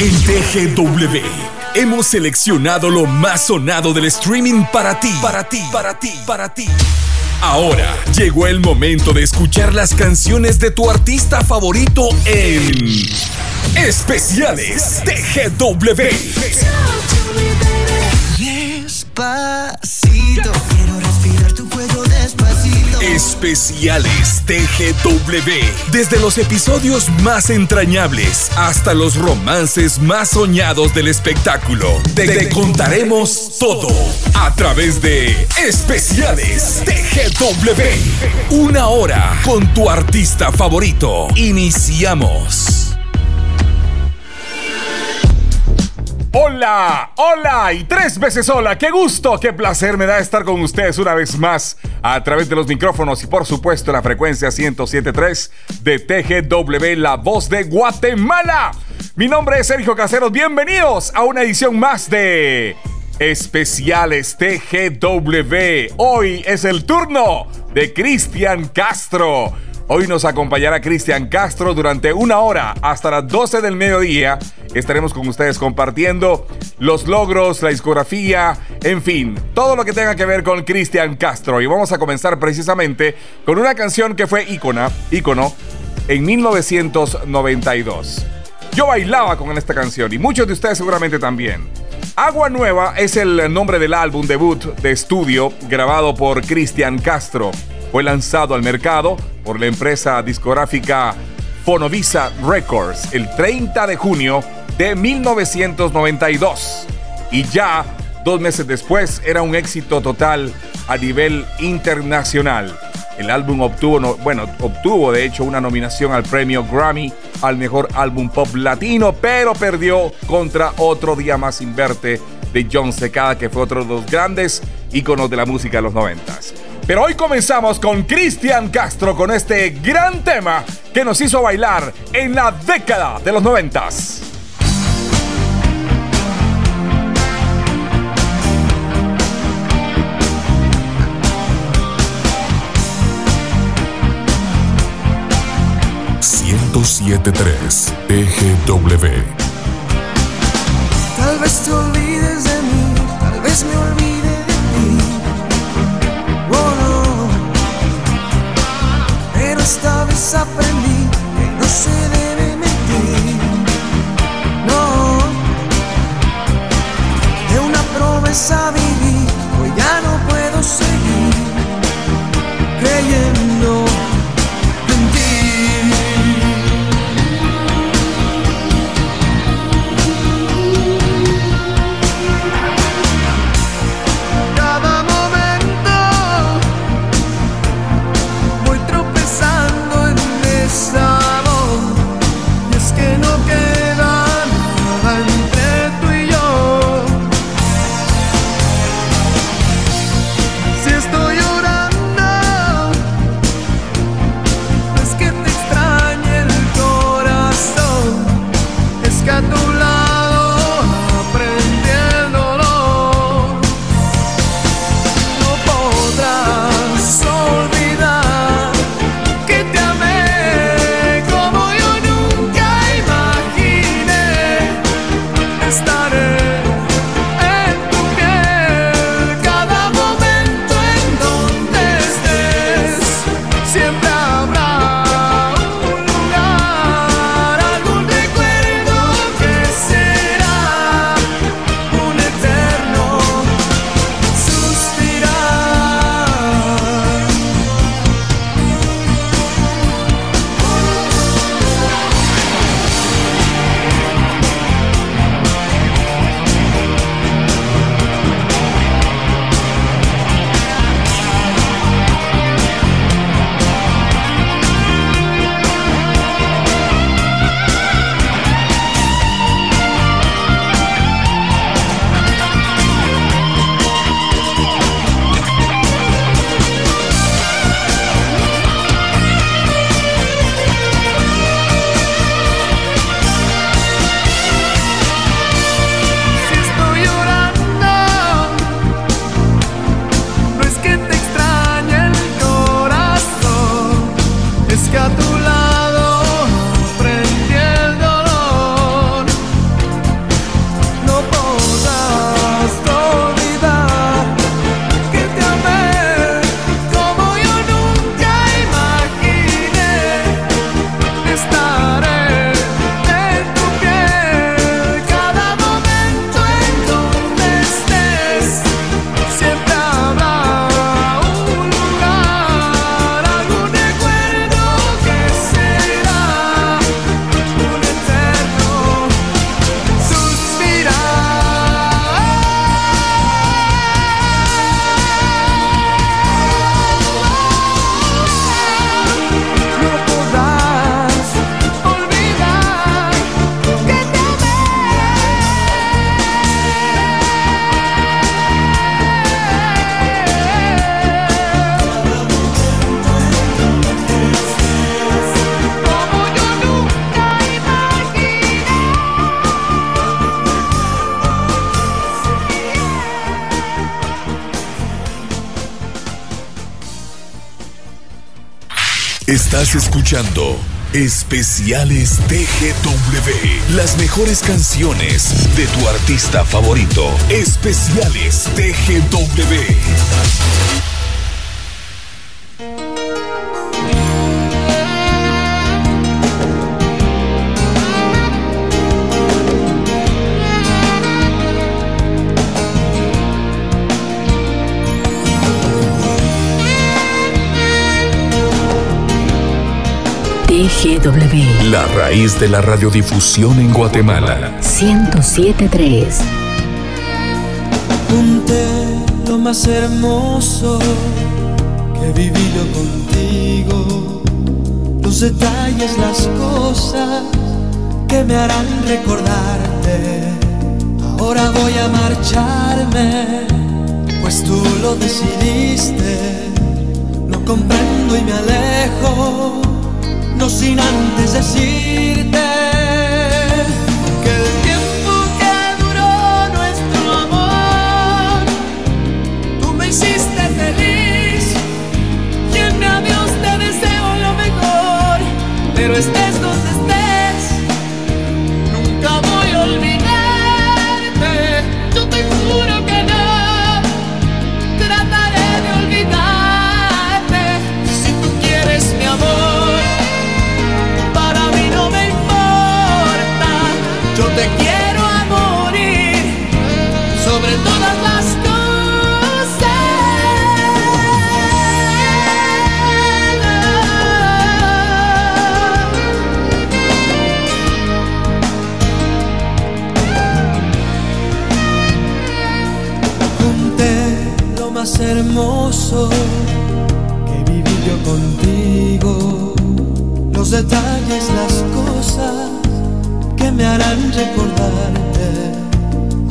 En TGW hemos seleccionado lo más sonado del streaming para ti, para ti, para ti, para ti. Ahora llegó el momento de escuchar las canciones de tu artista favorito en Especiales TGW. Especiales TGW. Desde los episodios más entrañables hasta los romances más soñados del espectáculo. Te, te contaremos todo a través de Especiales TGW. Una hora con tu artista favorito. Iniciamos. Hola, hola y tres veces hola. Qué gusto, qué placer me da estar con ustedes una vez más a través de los micrófonos y por supuesto la frecuencia 107.3 de TGW, la voz de Guatemala. Mi nombre es Sergio Caseros. Bienvenidos a una edición más de Especiales TGW. Hoy es el turno de Cristian Castro. Hoy nos acompañará Cristian Castro durante una hora hasta las 12 del mediodía. Estaremos con ustedes compartiendo los logros, la discografía, en fin, todo lo que tenga que ver con Cristian Castro. Y vamos a comenzar precisamente con una canción que fue ícona, ícono en 1992. Yo bailaba con esta canción y muchos de ustedes seguramente también. Agua Nueva es el nombre del álbum debut de estudio grabado por Cristian Castro. Fue lanzado al mercado por la empresa discográfica Fonovisa Records el 30 de junio de 1992. Y ya dos meses después era un éxito total a nivel internacional. El álbum obtuvo, bueno, obtuvo de hecho una nominación al premio Grammy al mejor álbum pop latino, pero perdió contra Otro Día Más Inverte de John Secada, que fue otro de los grandes íconos de la música de los noventas. Pero hoy comenzamos con Cristian Castro con este gran tema que nos hizo bailar en la década de los noventas. ...107.3 TGW Tal vez te esta vez Escuchando Especiales TGW. Las mejores canciones de tu artista favorito. Especiales TGW. La raíz de la radiodifusión en Guatemala. 1073. Junté lo más hermoso que viví yo contigo. Los detalles, las cosas que me harán recordarte. Ahora voy a marcharme, pues tú lo decidiste. Lo comprendo y me alejo, no sin antes decirte que el tiempo que duró nuestro amor, tú me hiciste feliz. Adiós te deseo lo mejor, pero estés donde más hermoso que viví yo contigo, los detalles, las cosas que me harán recordarte.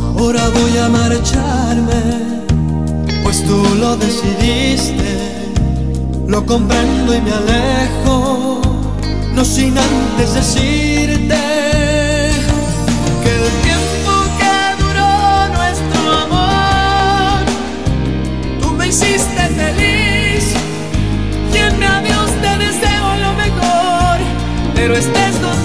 Ahora voy a marcharme, pues tú lo decidiste, lo comprendo y me alejo, no sin antes decirte pero estés donde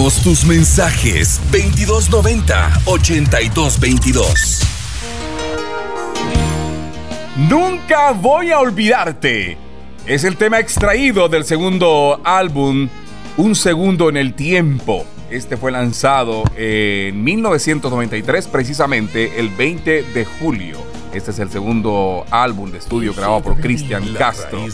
Recibimos tus mensajes 2290 8222. Nunca voy a olvidarte. Es el tema extraído del segundo álbum, Un Segundo en el Tiempo. Este fue lanzado en 1993, precisamente el 20 de julio. Este es el segundo álbum de estudio grabado por Cristian Castro.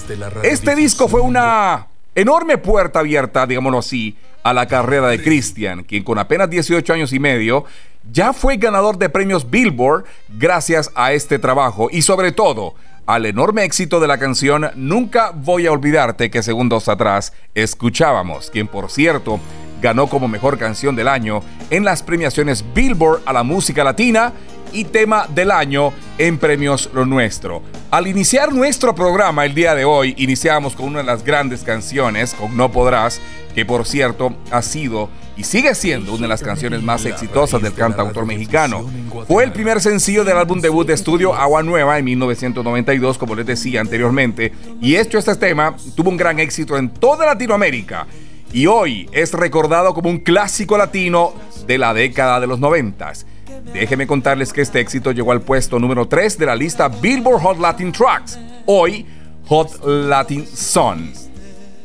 Este disco fue una enorme puerta abierta, digámoslo así, a la carrera de Cristian, quien con apenas 18 años y medio ya fue ganador de premios Billboard gracias a este trabajo y sobre todo al enorme éxito de la canción Nunca voy a olvidarte que segundos atrás escuchábamos, quien por cierto ganó como mejor canción del año en las premiaciones Billboard a la música latina y tema del año en Premios Lo Nuestro. Al iniciar nuestro programa el día de hoy, iniciamos con una de las grandes canciones, con No Podrás, que por cierto ha sido y sigue siendo una de las canciones más exitosas del cantautor mexicano. Fue el primer sencillo del álbum debut de estudio Agua Nueva en 1992, como les decía anteriormente, y hecho este tema tuvo un gran éxito en toda Latinoamérica y hoy es recordado como un clásico latino de la década de los noventas. Déjenme contarles que este éxito llegó al puesto número 3 de la lista Billboard Hot Latin Tracks, hoy Hot Latin Son.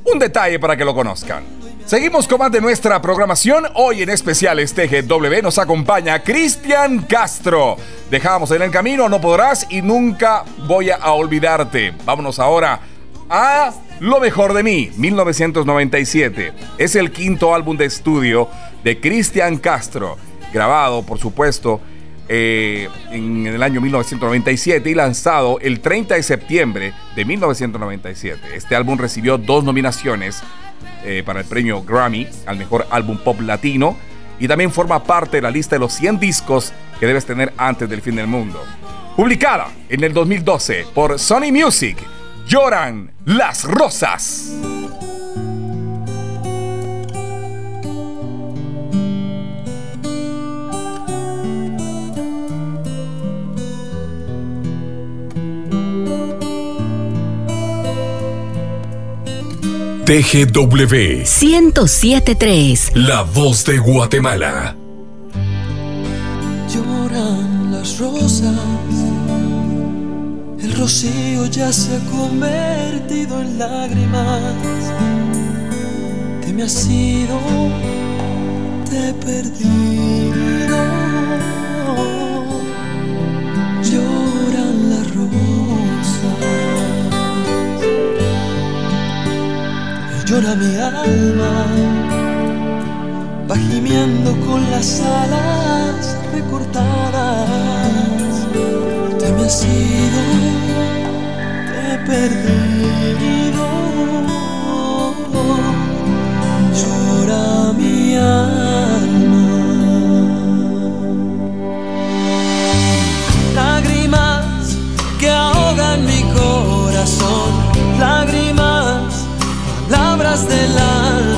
Un detalle para que lo conozcan. Seguimos con más de nuestra programación. Hoy en especiales TGW nos acompaña Cristian Castro. Dejamos en el camino, no podrás y nunca voy a olvidarte. Vámonos ahora a Lo mejor de mí, 1997. Es el quinto álbum de estudio de Cristian Castro grabado, por supuesto, eh, en el año 1997 y lanzado el 30 de septiembre de 1997. Este álbum recibió dos nominaciones eh, para el premio Grammy al mejor álbum pop latino y también forma parte de la lista de los 100 discos que debes tener antes del fin del mundo. Publicada en el 2012 por Sony Music, Lloran las Rosas. TGW 1073. La voz de Guatemala. Lloran las rosas, el rocío ya se ha convertido en lágrimas. Te me has ido, te he perdido. Llora mi alma, va gimiendo con las alas recortadas. Te me has ido, te he perdido. Llora mi alma. Del alma,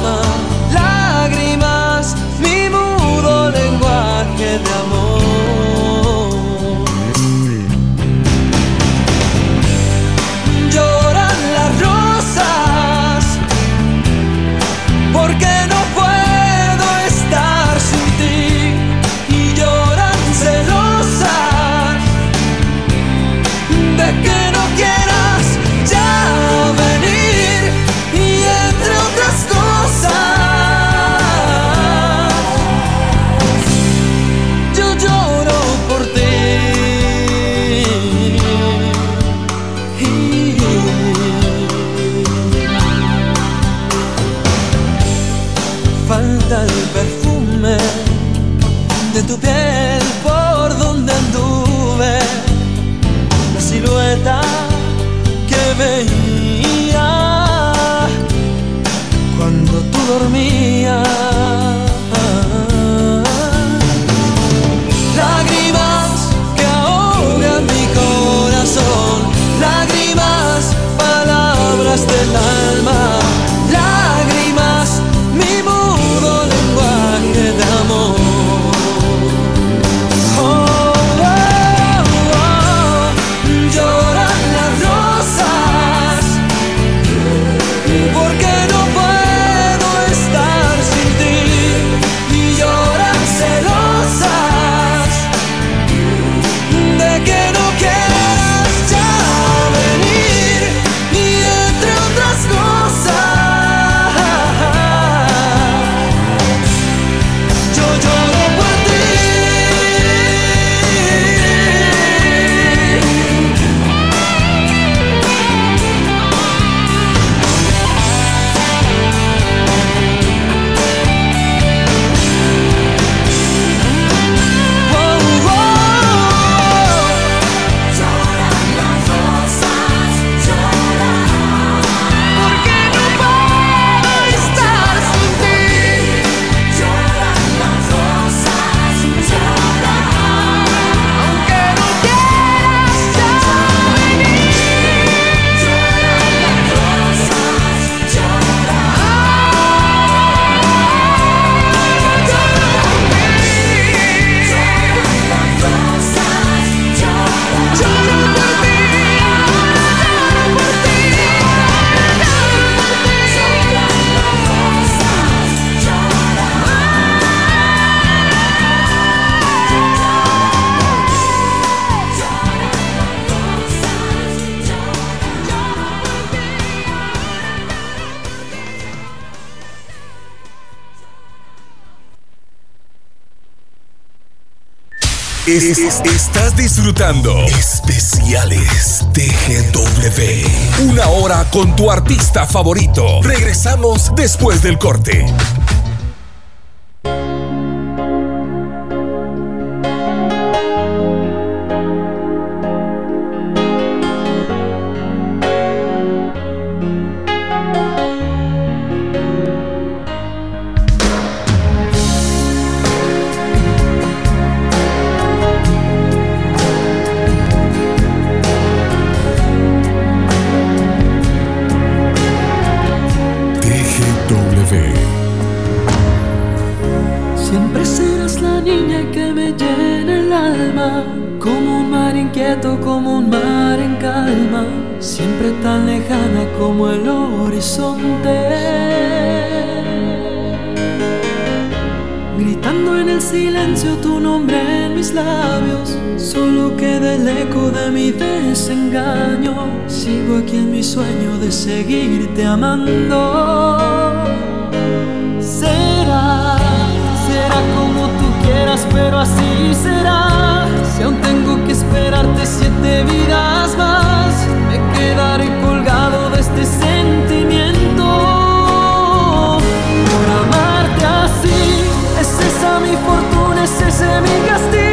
Estás disfrutando especiales TGW. Una hora con tu artista favorito. Regresamos después del corte. desengaño, sigo aquí en mi sueño de seguirte amando. Será, será como tú quieras, pero así será. Si aún tengo que esperarte siete vidas más, me quedaré colgado de este sentimiento. Por amarte así, es esa mi fortuna, es ese mi castigo.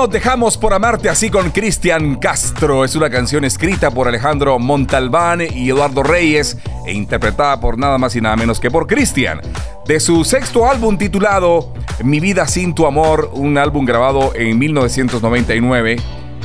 Nos dejamos por amarte así con Cristian Castro. Es una canción escrita por Alejandro Montalbán y Eduardo Reyes e interpretada por nada más y nada menos que por Cristian. De su sexto álbum titulado Mi vida sin tu amor, un álbum grabado en 1999.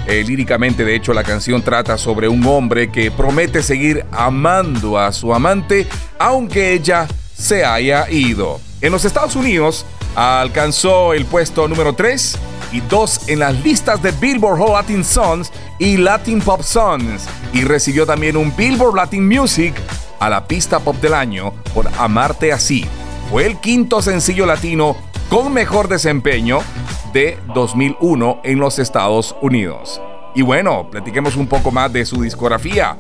Eh, líricamente, de hecho, la canción trata sobre un hombre que promete seguir amando a su amante aunque ella se haya ido. En los Estados Unidos alcanzó el puesto número 3 y 2 en las listas de Billboard Hot Latin Songs y Latin Pop Songs y recibió también un Billboard Latin Music a la pista pop del año por Amarte así. Fue el quinto sencillo latino con mejor desempeño de 2001 en los Estados Unidos. Y bueno, platiquemos un poco más de su discografía.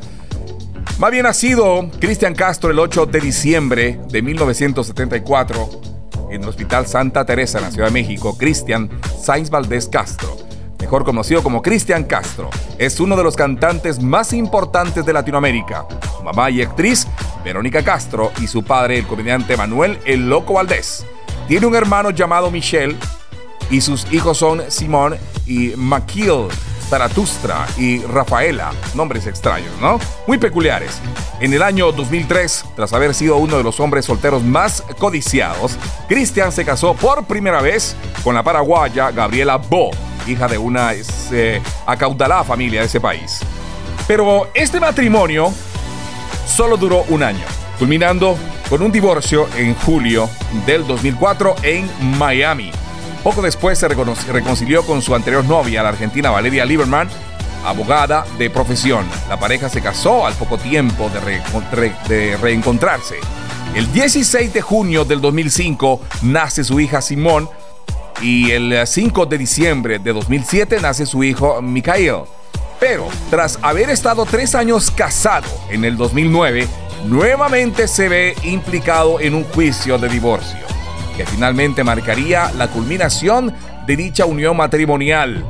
Más bien nacido Cristian Castro el 8 de diciembre de 1974 en el Hospital Santa Teresa en la Ciudad de México, Cristian Sainz Valdés Castro, mejor conocido como Cristian Castro, es uno de los cantantes más importantes de Latinoamérica. Su mamá y actriz, Verónica Castro, y su padre, el comediante Manuel El Loco Valdés. Tiene un hermano llamado Michelle y sus hijos son Simón y Maquille Zaratustra y Rafaela, nombres extraños, ¿no? Muy peculiares. En el año 2003, tras haber sido uno de los hombres solteros más codiciados, Cristian se casó por primera vez con la paraguaya Gabriela Bo, hija de una eh, acaudalada familia de ese país. Pero este matrimonio solo duró un año, culminando con un divorcio en julio del 2004 en Miami. Poco después se reconcilió con su anterior novia, la argentina Valeria Lieberman, abogada de profesión. La pareja se casó al poco tiempo de, reencontrarse. El 16 de junio del 2005 nace su hija Simón y el 5 de diciembre de 2007 nace su hijo Mikhail. Pero tras haber estado tres años casado en el 2009, nuevamente se ve implicado en un juicio de divorcio que finalmente marcaría la culminación de dicha unión matrimonial.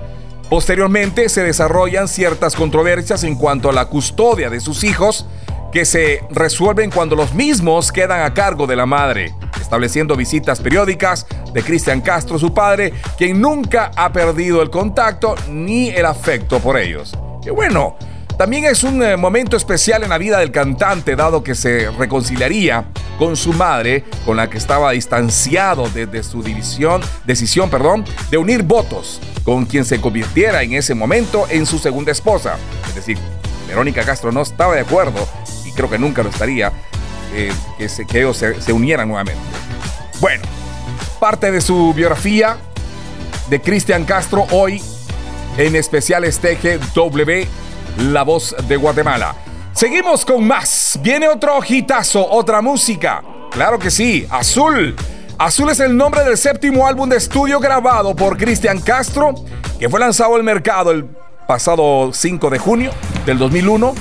Posteriormente se desarrollan ciertas controversias en cuanto a la custodia de sus hijos que se resuelven cuando los mismos quedan a cargo de la madre, estableciendo visitas periódicas de Cristian Castro, su padre, quien nunca ha perdido el contacto ni el afecto por ellos. Que bueno, también es un eh, momento especial en la vida del cantante, dado que se reconciliaría con su madre, con la que estaba distanciado desde su división, decisión perdón, de unir votos con quien se convirtiera en ese momento en su segunda esposa. Es decir, Verónica Castro no estaba de acuerdo, y creo que nunca lo estaría, eh, que, se, que ellos se, unieran nuevamente. Bueno, parte de su biografía de Cristian Castro hoy en especial este W la voz de Guatemala. Seguimos con más. Viene otro hitazo, otra música. Claro que sí, Azul. Azul es el nombre del séptimo álbum de estudio grabado por Cristian Castro, que fue lanzado al mercado el pasado 5 de junio del 2001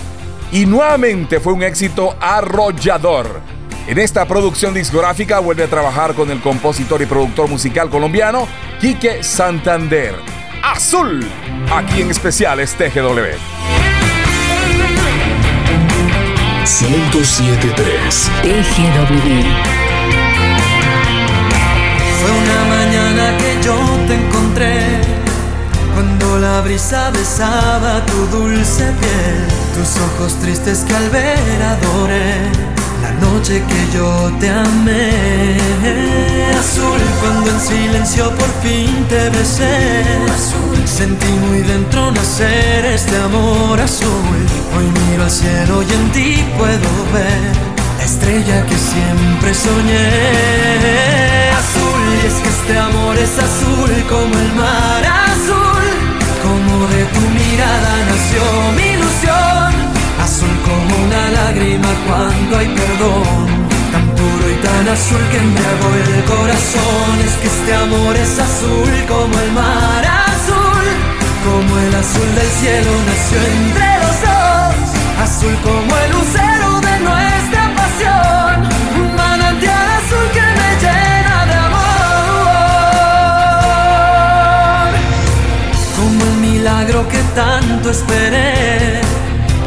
y nuevamente fue un éxito arrollador. En esta producción discográfica vuelve a trabajar con el compositor y productor musical colombiano Quique Santander. Azul, aquí en especiales TGW. 1073 TGW. Fue una mañana que yo te encontré cuando la brisa besaba tu dulce piel, tus ojos tristes que al ver adoré la noche que yo te amé, azul cuando en silencio por fin te besé, azul sentí muy dentro nacer este amor azul. Hoy miro al cielo y en ti puedo ver la estrella que siempre soñé. Azul y es que este amor es azul como el mar azul, como de tu mirada nació mi ilusión azul como una lágrima cuando hay perdón, tan azul que me hago el corazón. Es que este amor es azul como el mar azul, como el azul del cielo nació entre los dos, azul como el lucero de nuestra pasión, un manantial azul que me llena de amor, como el milagro que tanto esperé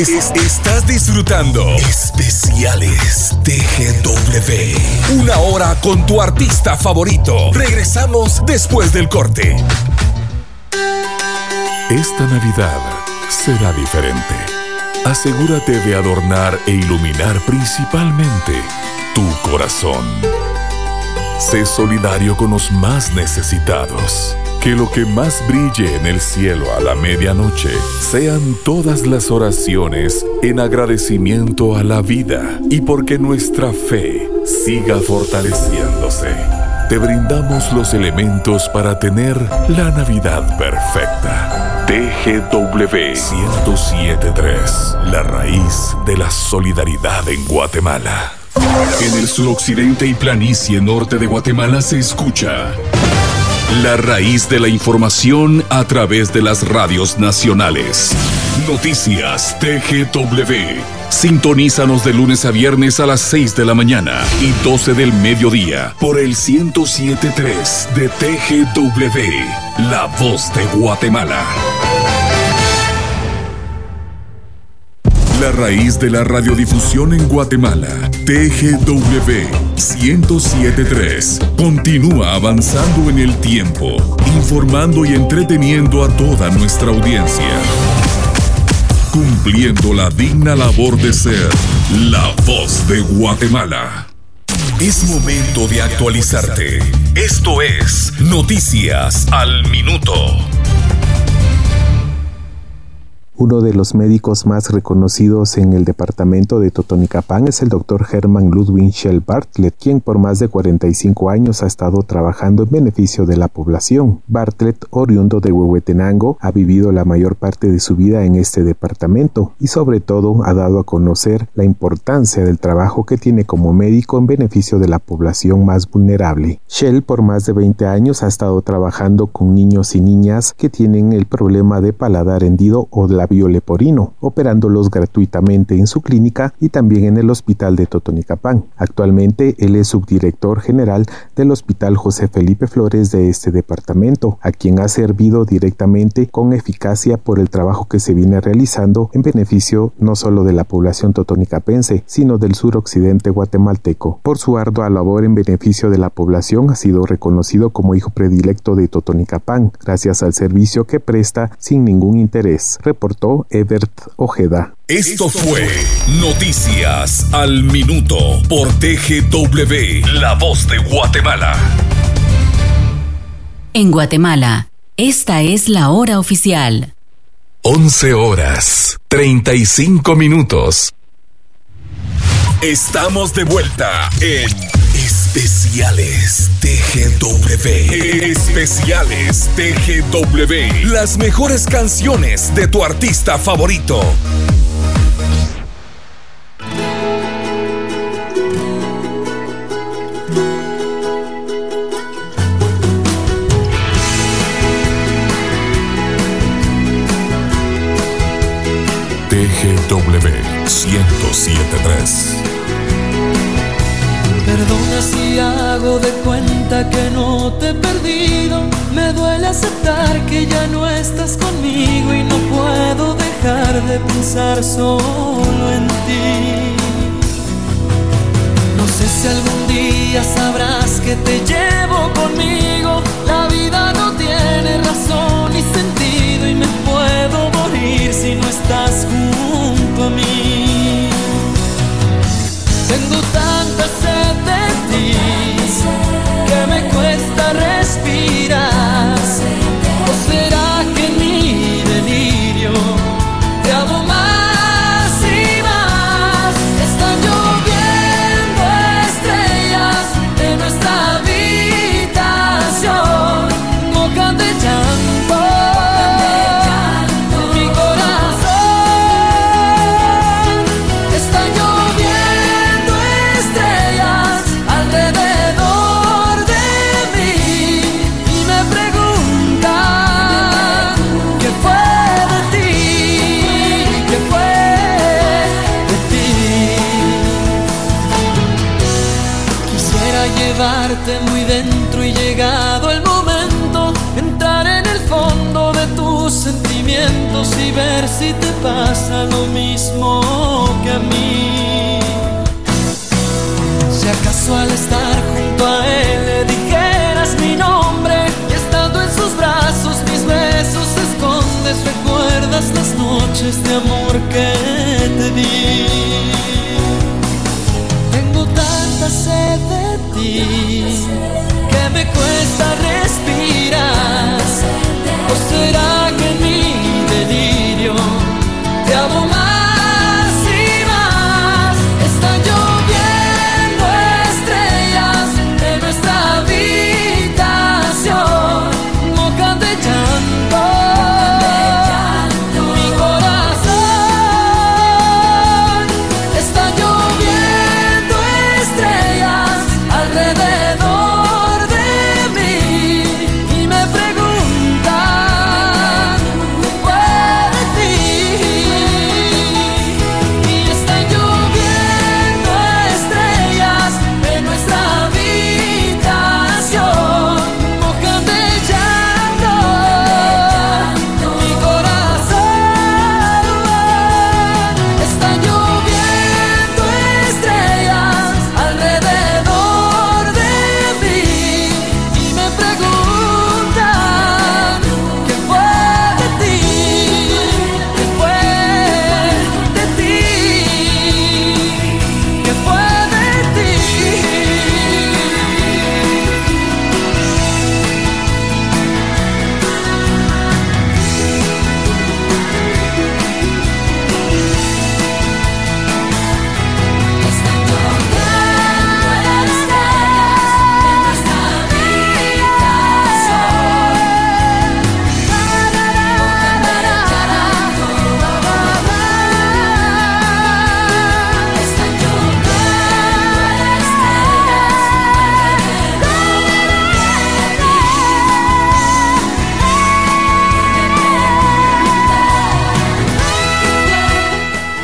estás disfrutando Especiales TGW. Una hora con tu artista favorito. Regresamos después del corte. Esta Navidad será diferente. Asegúrate de adornar e iluminar principalmente tu corazón. Sé solidario con los más necesitados. Que lo que más brille en el cielo a la medianoche sean todas las oraciones en agradecimiento a la vida y porque nuestra fe siga fortaleciéndose. Te brindamos los elementos para tener la Navidad perfecta. TGW 1073, la raíz de la solidaridad en Guatemala. En el suroccidente y planicie norte de Guatemala se escucha la raíz de la información a través de las radios nacionales. Noticias TGW. Sintonízanos de lunes a viernes a las 6 de la mañana y 12 del mediodía por el 1073 de TGW, La Voz de Guatemala. Raíz de la radiodifusión en Guatemala, TGW 1073, continúa avanzando en el tiempo, informando y entreteniendo a toda nuestra audiencia. Cumpliendo la digna labor de ser la voz de Guatemala. Es momento de actualizarte. Esto es Noticias al Minuto. Uno de los médicos más reconocidos en el departamento de Totonicapán es el doctor Herman Ludwig Shell Bartlett, quien por más de 45 años ha estado trabajando en beneficio de la población. Bartlett, oriundo de Huehuetenango, ha vivido la mayor parte de su vida en este departamento y sobre todo ha dado a conocer la importancia del trabajo que tiene como médico en beneficio de la población más vulnerable. Shell por más de 20 años ha estado trabajando con niños y niñas que tienen el problema de paladar hendido o la leporino, operándolos gratuitamente en su clínica y también en el Hospital de Totonicapán. Actualmente él es subdirector general del Hospital José Felipe Flores de este departamento, a quien ha servido directamente con eficacia por el trabajo que se viene realizando en beneficio no solo de la población totonicapense, sino del suroccidente guatemalteco. Por su ardua labor en beneficio de la población ha sido reconocido como hijo predilecto de Totonicapán, gracias al servicio que presta sin ningún interés, reportó Ebert Ojeda. Esto fue Noticias al Minuto por TGW, La Voz de Guatemala. En Guatemala, esta es la hora oficial. 11 horas, 35 minutos. Estamos de vuelta en Especiales TGW. Especiales TGW. Las mejores canciones de tu artista favorito. TGW 1073. Perdona si hago de cuenta que no te he perdido. Me duele aceptar que ya no estás conmigo y no puedo dejar de pensar solo en ti. No sé si algún día sabrás que te llevo conmigo. La vida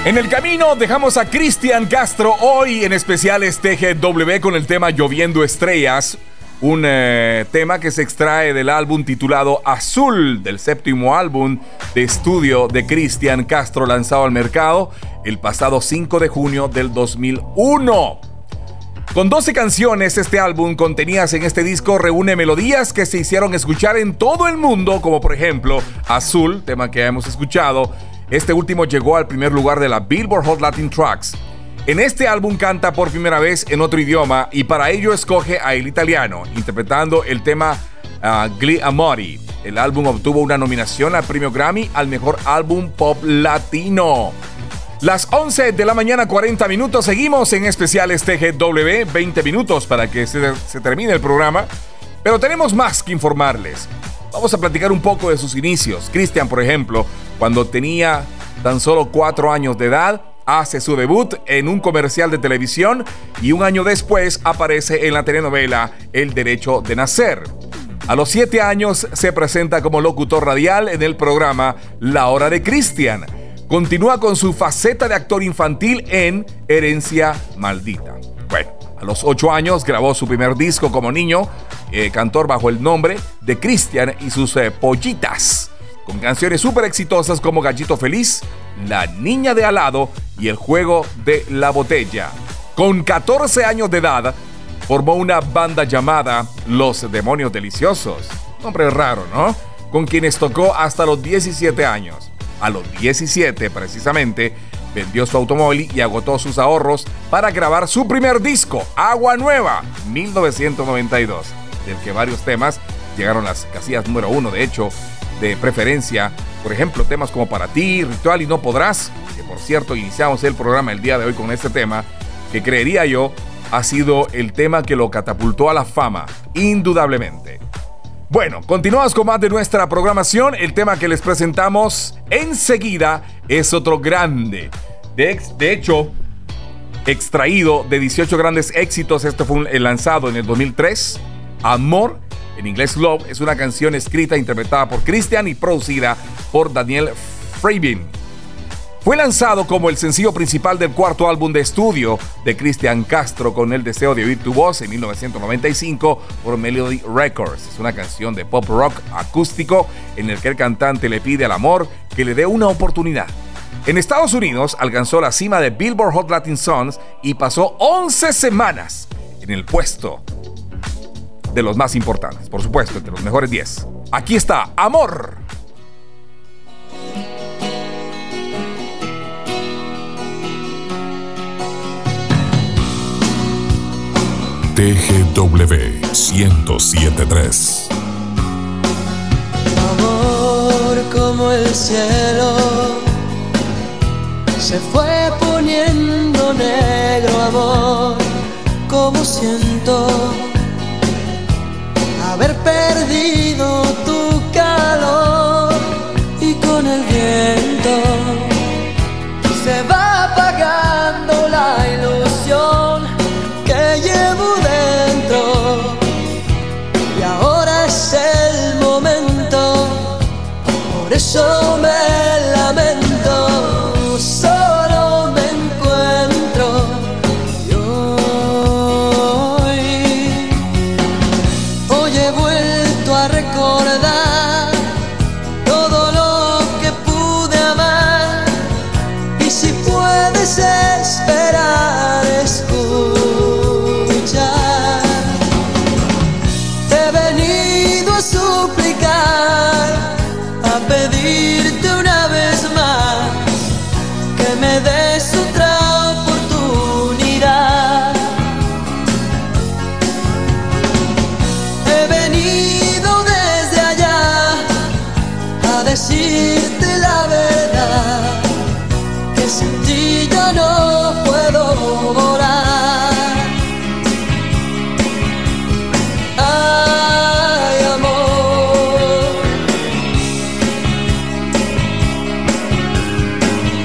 En el camino dejamos a Cristian Castro hoy en especiales TGW con el tema Lloviendo Estrellas, un eh, tema que se extrae del álbum titulado Azul, del séptimo álbum de estudio de Cristian Castro lanzado al mercado el pasado 5 de junio del 2001. Con 12 canciones, este álbum contenías en este disco reúne melodías que se hicieron escuchar en todo el mundo, como por ejemplo Azul, tema que hemos escuchado, este último llegó al primer lugar de la Billboard Hot Latin Tracks. En este álbum canta por primera vez en otro idioma y para ello escoge a el italiano, interpretando el tema uh, Gli Amori. El álbum obtuvo una nominación al premio Grammy al mejor álbum pop latino. Las 11 de la mañana, 40 minutos. Seguimos en especiales TGW, 20 minutos para que se termine el programa. Pero tenemos más que informarles. Vamos a platicar un poco de sus inicios. Cristian, por ejemplo, cuando tenía tan solo cuatro años de edad, hace su debut en un comercial de televisión y un año después aparece en la telenovela El Derecho de Nacer. A los siete años se presenta como locutor radial en el programa La Hora de Cristian. Continúa con su faceta de actor infantil en Herencia Maldita. A los ocho años grabó su primer disco como niño, eh, cantor bajo el nombre de Cristian y sus eh, pollitas, con canciones súper exitosas como Gallito Feliz, La Niña de Alado y El Juego de la Botella. Con 14 años de edad, formó una banda llamada Los Demonios Deliciosos. Nombre raro, ¿no? Con quienes tocó hasta los 17 años. A los 17, precisamente, vendió su automóvil y agotó sus ahorros para grabar su primer disco, Agua Nueva, 1992, del que varios temas llegaron a las casillas número uno, de hecho, de preferencia, por ejemplo, temas como Para ti, Ritual y No Podrás, que por cierto iniciamos el programa el día de hoy con este tema, que creería yo ha sido el tema que lo catapultó a la fama, indudablemente. Bueno, continuamos con más de nuestra programación. El tema que les presentamos enseguida es otro grande. De, hecho, extraído de 18 grandes éxitos, este fue lanzado en el 2003. Amor, en inglés Love, es una canción escrita e interpretada por Christian y producida por Daniel Freibin. Fue lanzado como el sencillo principal del cuarto álbum de estudio de Cristian Castro con el deseo de oír tu voz en 1995 por Melody Records. Es una canción de pop rock acústico en el que el cantante le pide al amor que le dé una oportunidad. En Estados Unidos alcanzó la cima de Billboard Hot Latin Songs y pasó 11 semanas en el puesto de los más importantes, por supuesto, entre los mejores 10. Aquí está, Amor. TGW 1073. Amor como el cielo se fue poniendo negro, amor, como siento haber perdido tu calor y con el viento por eso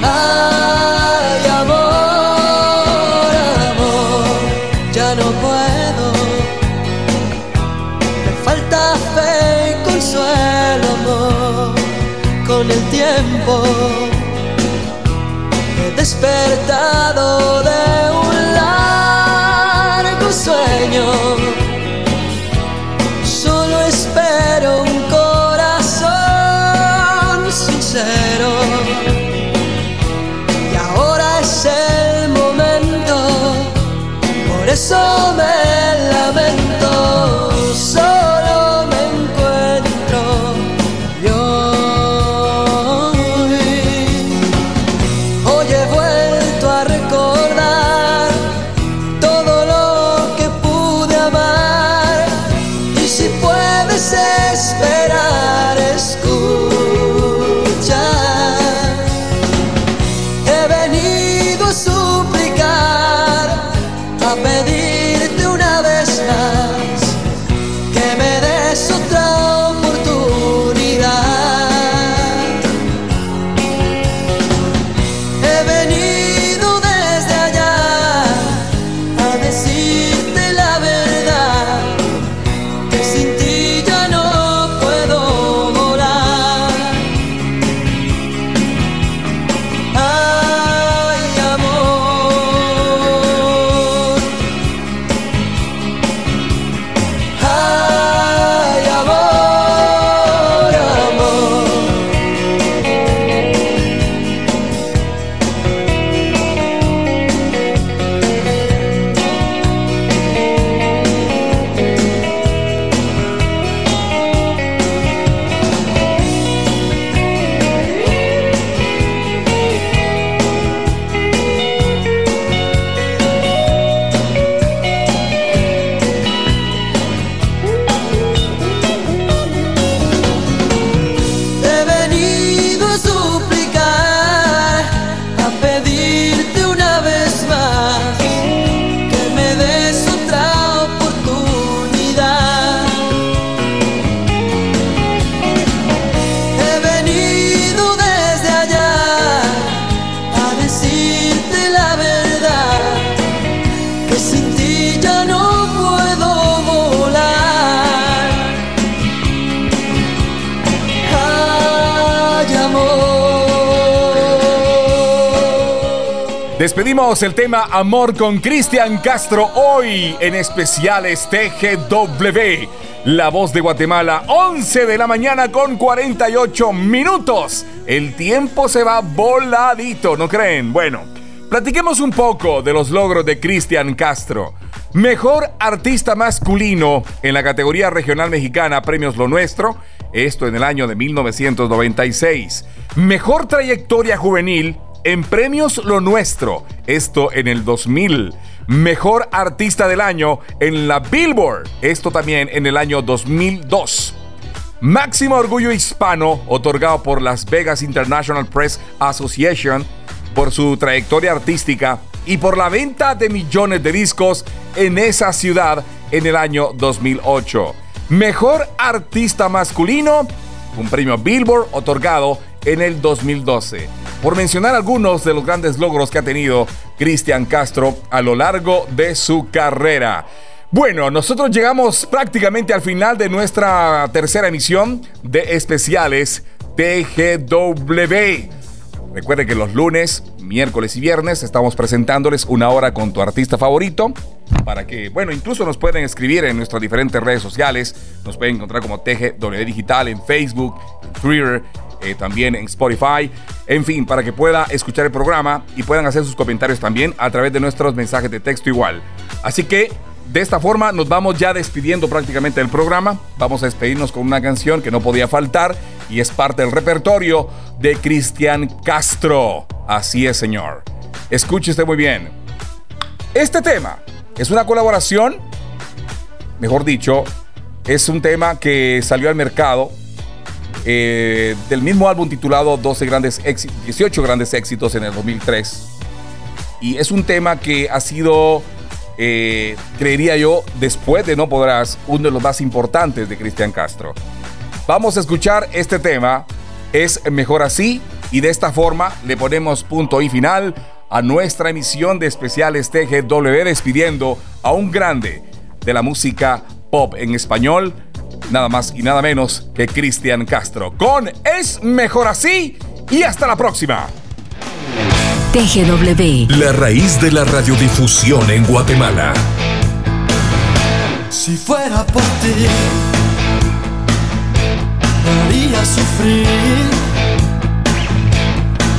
Ay, amor, amor, ya no puedo. Me falta fe y consuelo, amor, con el tiempo he El tema Amor con Cristian Castro hoy en especiales TGW. La voz de Guatemala, 11 de la mañana con 48 minutos. El tiempo se va voladito, ¿no creen? Bueno, platiquemos un poco de los logros de Cristian Castro. Mejor artista masculino en la categoría regional mexicana Premios Lo Nuestro, esto en el año de 1996. Mejor trayectoria juvenil en Premios Lo Nuestro, esto en el 2000. Mejor Artista del Año en la Billboard, esto también en el año 2002. Máximo Orgullo Hispano, otorgado por Las Vegas International Press Association por su trayectoria artística y por la venta de millones de discos en esa ciudad en el año 2008. Mejor Artista Masculino, un premio Billboard otorgado en el 2012 por mencionar algunos de los grandes logros que ha tenido Cristian Castro a lo largo de su carrera. Bueno, nosotros llegamos prácticamente al final de nuestra tercera emisión de especiales TGW. Recuerde que los lunes, miércoles y viernes estamos presentándoles una hora con tu artista favorito para que, bueno, incluso nos pueden escribir en nuestras diferentes redes sociales. Nos pueden encontrar como TGW Digital en Facebook, Twitter, eh, también en Spotify. En fin, para que pueda escuchar el programa y puedan hacer sus comentarios también a través de nuestros mensajes de texto igual. Así que de esta forma nos vamos ya despidiendo prácticamente del programa. Vamos a despedirnos con una canción que no podía faltar y es parte del repertorio de Cristian Castro. Así es, señor. Escuche usted muy bien. Este tema es una colaboración, mejor dicho, es un tema que salió al mercado eh, del mismo álbum titulado 12 grandes 18 grandes éxitos en el 2003. Y es un tema que ha sido, eh, creería yo, después de No Podrás, uno de los más importantes de Cristian Castro. Vamos a escuchar este tema, es mejor así, y de esta forma le ponemos punto y final a nuestra emisión de especiales TGW despidiendo a un grande de la música pop en español nada más y nada menos que Cristian Castro con Es Mejor Así y hasta la próxima. TGW. La raíz de la radiodifusión en Guatemala. Si fuera por ti, haría sufrir,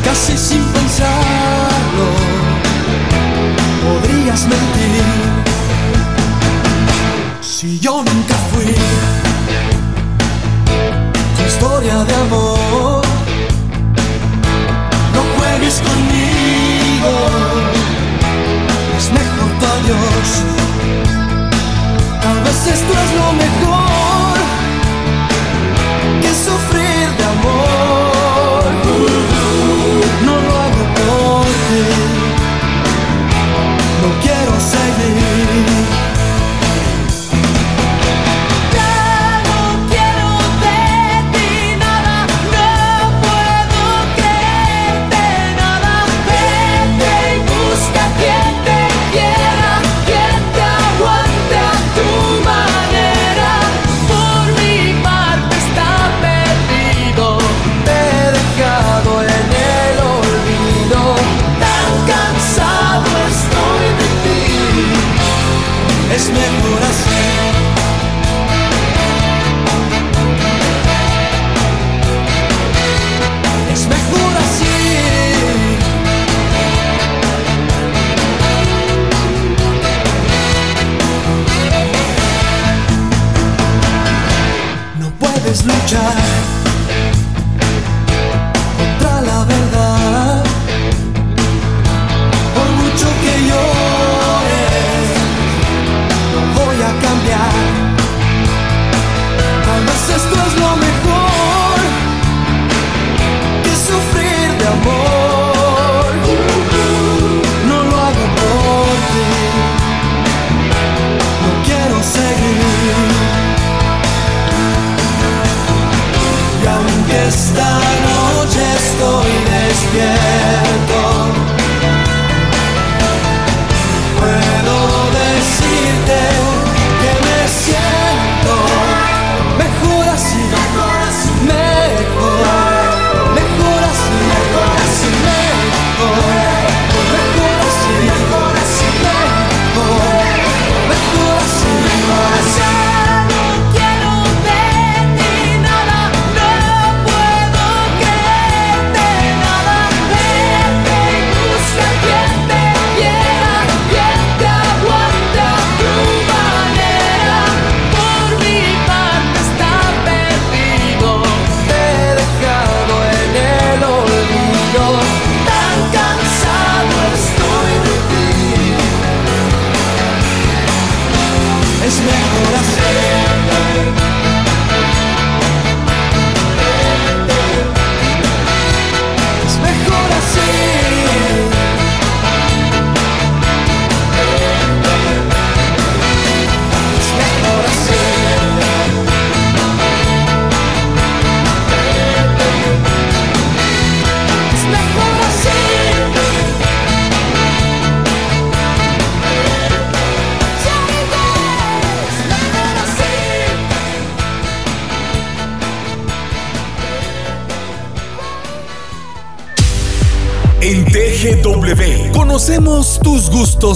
casi sin pensarlo, podrías mentir. Si yo nunca fui historia de amor, no juegues conmigo, es mejor tu adiós. Tal vez esto es lo mejor que sufrir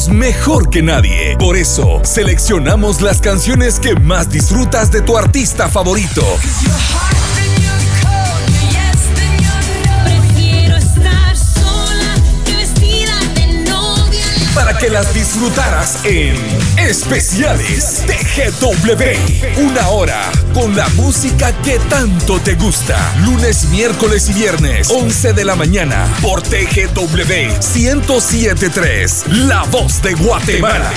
mejor que nadie. Por eso, seleccionamos las canciones que más disfrutas de tu artista favorito. Que las disfrutaras en Especiales TGW. Una hora con la música que tanto te gusta. Lunes, miércoles y viernes, 11 de la mañana, por TGW 1073. La voz de Guatemala.